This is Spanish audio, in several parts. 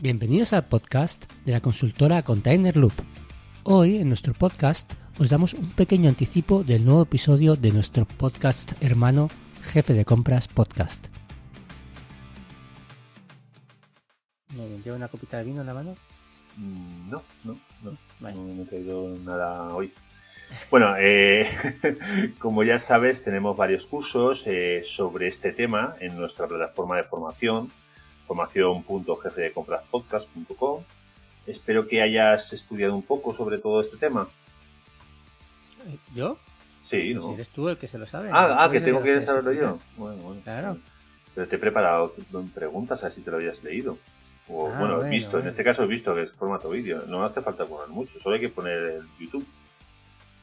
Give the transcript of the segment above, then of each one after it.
Bienvenidos al podcast de la consultora Container Loop. Hoy en nuestro podcast os damos un pequeño anticipo del nuevo episodio de nuestro podcast hermano Jefe de Compras Podcast. ¿Lleva una copita de vino en la mano? Mm, No, no, no. No me he traído nada hoy. Bueno, eh, como ya sabes, tenemos varios cursos eh, sobre este tema en nuestra plataforma de formación, formación.jefedecompraspodcast.com. Espero que hayas estudiado un poco sobre todo este tema. ¿Yo? Sí, ¿no? Si eres tú el que se lo sabe. Ah, ah ¿Tú que tengo que saberlo yo. Bueno, bueno. Claro. Pero te he preparado preguntas a ver si te lo habías leído. O, Ah, bueno, bueno, visto, en este caso he visto que es formato vídeo. No hace falta poner mucho, solo hay que poner el YouTube.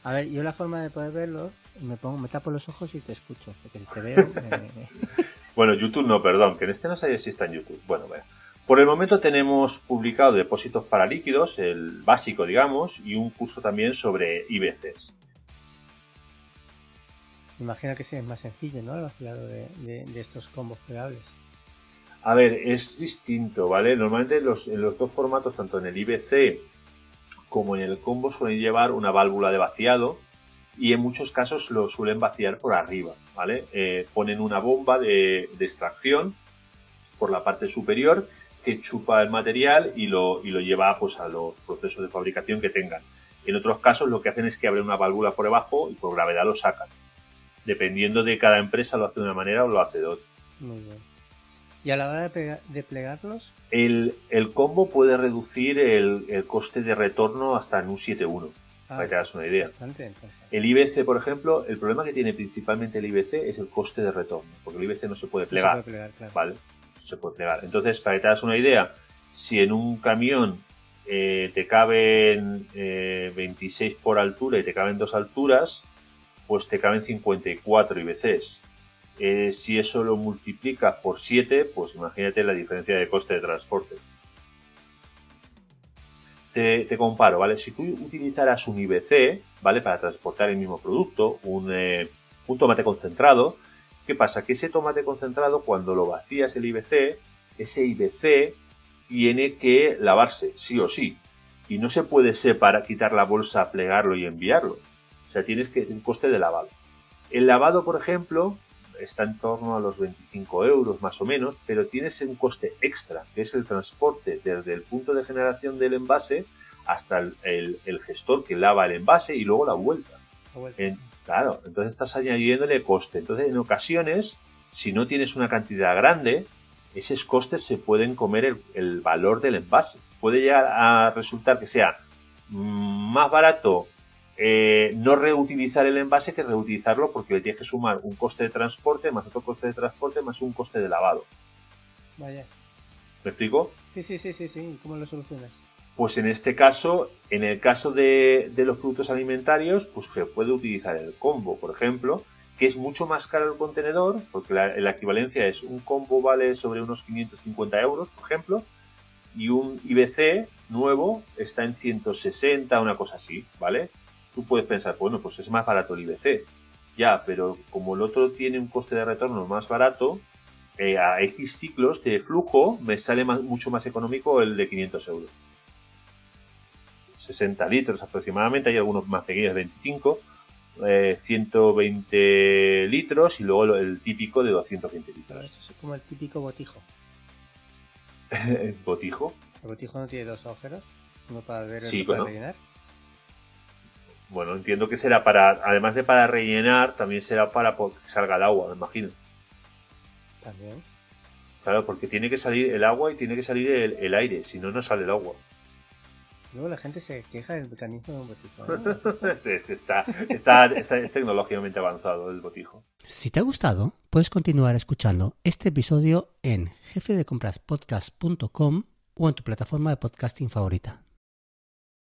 A ver, yo la forma de poder verlo, me pongo, me tapo los ojos y te escucho, porque si te veo... eh, Bueno, YouTube no, perdón, que en este no sabía si está en YouTube. Bueno, vea. Por el momento tenemos publicado depósitos para líquidos, el básico, digamos, y un curso también sobre IBCs. me imagino que sí, es más sencillo, ¿no? El afilado de, de- de estos combos plegables. A ver, es distinto, ¿vale? Normalmente los, en los dos formatos, tanto en el IBC como en el combo, suelen llevar una válvula de vaciado y en muchos casos lo suelen vaciar por arriba, ¿vale? Eh, ponen una bomba de, de extracción por la parte superior que chupa el material y lo, y lo lleva pues, a los procesos de fabricación que tengan. En otros casos lo que hacen es que abren una válvula por debajo y por gravedad lo sacan. Dependiendo de cada empresa lo hace de una manera o lo hace de otra. Muy bien. Y a la hora de, de plegarlos, El, el combo puede reducir el, el coste de retorno hasta en un 7.1, ah, para que hagas una idea. bastante. El IBC, por ejemplo, el problema que tiene principalmente el IBC es el coste de retorno, porque el IBC no se puede No se plegar, puede plegar, claro. ¿vale? No se puede plegar. Entonces, para que te hagas una idea, si en un camión eh, te caben eh, 26 por altura y te caben dos alturas, pues te caben 54 IBCs. Eh, si eso lo multiplicas por 7, pues imagínate la diferencia de coste de transporte. Te, comparo, ¿vale? Si tú utilizaras un IBC, ¿vale? Para transportar el mismo producto, un, eh, un tomate concentrado, ¿qué pasa? Que ese tomate concentrado, cuando lo vacías el IBC, ese IBC tiene que lavarse, sí o sí. Y no se puede separar, quitar la bolsa, plegarlo y enviarlo. O sea, tienes que un coste de lavado. El lavado, por ejemplo, está en torno a los 25 euros más o menos, pero tienes un coste extra, que es el transporte desde el punto de generación del envase hasta el, el- el gestor que lava el envase y luego la vuelta. La vuelta. En- claro, entonces estás añadiéndole coste. Entonces, en ocasiones, si no tienes una cantidad grande, esos costes se pueden comer el, el valor del envase. Puede llegar a resultar que sea mm, más barato eh, no reutilizar el envase que reutilizarlo porque le tienes que sumar un coste de transporte más otro coste de transporte más un coste de lavado. Vaya. ¿Me explico? Sí, sí, sí, sí, sí. ¿Cómo lo solucionas? Pues en este caso, en el caso de, de los productos alimentarios, pues se puede utilizar el combo, por ejemplo, que es mucho más caro el contenedor, porque la, la equivalencia es un combo vale sobre unos 550 euros, por ejemplo, y un IBC nuevo está en 160, una cosa así, ¿vale? Tú puedes pensar, bueno, pues es más barato el IBC. Ya, pero como el otro tiene un coste de retorno más barato, eh, a X ciclos de flujo me sale más- mucho más económico el de 500 euros. 60 litros aproximadamente, hay algunos más pequeños, 25, eh, 120 litros y luego el típico de 220 Pero litros. esto es como el típico botijo. El botijo. El botijo no tiene dos agujeros. Uno para beber y Sí, otro para bueno. rellenar. Bueno, entiendo que será para, además de para rellenar, también será para que salga el agua, me imagino. También. Claro, porque tiene que salir el agua y tiene que salir el, el aire, si no, no sale el agua. Luego la gente se queja del mecanismo de un botijo. ¿no? Sí, es que está, está, está- es tecnológicamente avanzado el botijo. Si te ha gustado, puedes continuar escuchando este episodio en jefedecompraspodcast.com o en tu plataforma de podcasting favorita.